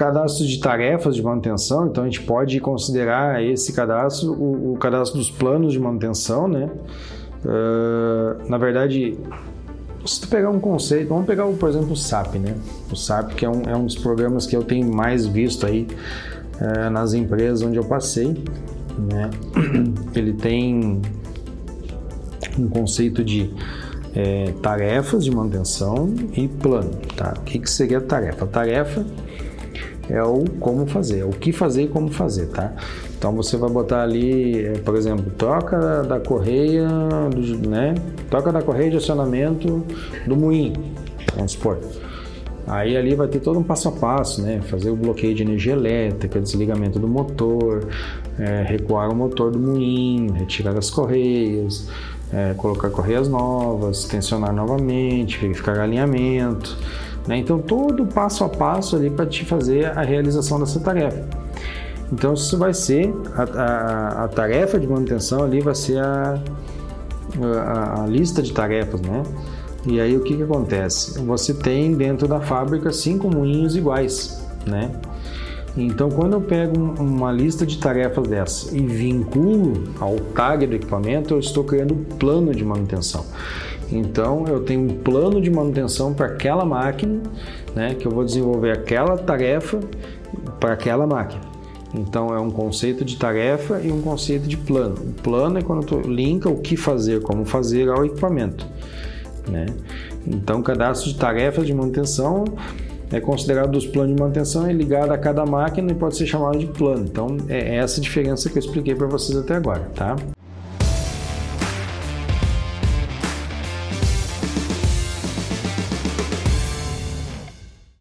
cadastro de tarefas de manutenção, então a gente pode considerar esse cadastro o, o cadastro dos planos de manutenção, né? Uh, na verdade, se tu pegar um conceito, vamos pegar, por exemplo, o SAP, né? O SAP, que é um, é um dos programas que eu tenho mais visto aí uh, nas empresas onde eu passei, né? Ele tem um conceito de é, tarefas de manutenção e plano, tá? O que, que seria tarefa? tarefa é o como fazer, é o que fazer e como fazer, tá? Então você vai botar ali, é, por exemplo, troca da correia, né? Troca da correia de acionamento do moinho, vamos supor. Aí ali vai ter todo um passo a passo, né? Fazer o bloqueio de energia elétrica, desligamento do motor, é, recuar o motor do moinho, retirar as correias, é, colocar correias novas, tensionar novamente, verificar alinhamento. Né? Então, todo passo a passo ali para te fazer a realização dessa tarefa. Então, isso vai ser a, a, a tarefa de manutenção ali, vai ser a, a, a, lista de tarefas, né? E aí o que, que acontece? Você tem dentro da fábrica cinco moinhos iguais, né? Então, quando eu pego uma lista de tarefas dessa e vinculo ao tag do equipamento, eu estou criando um plano de manutenção. Então, eu tenho um plano de manutenção para aquela máquina, né, que eu vou desenvolver aquela tarefa para aquela máquina. Então, é um conceito de tarefa e um conceito de plano. O plano é quando tu linka o que fazer, como fazer ao equipamento. Né? Então, cadastro de tarefas de manutenção é considerado dos planos de manutenção é ligado a cada máquina e pode ser chamado de plano. Então é essa diferença que eu expliquei para vocês até agora, tá?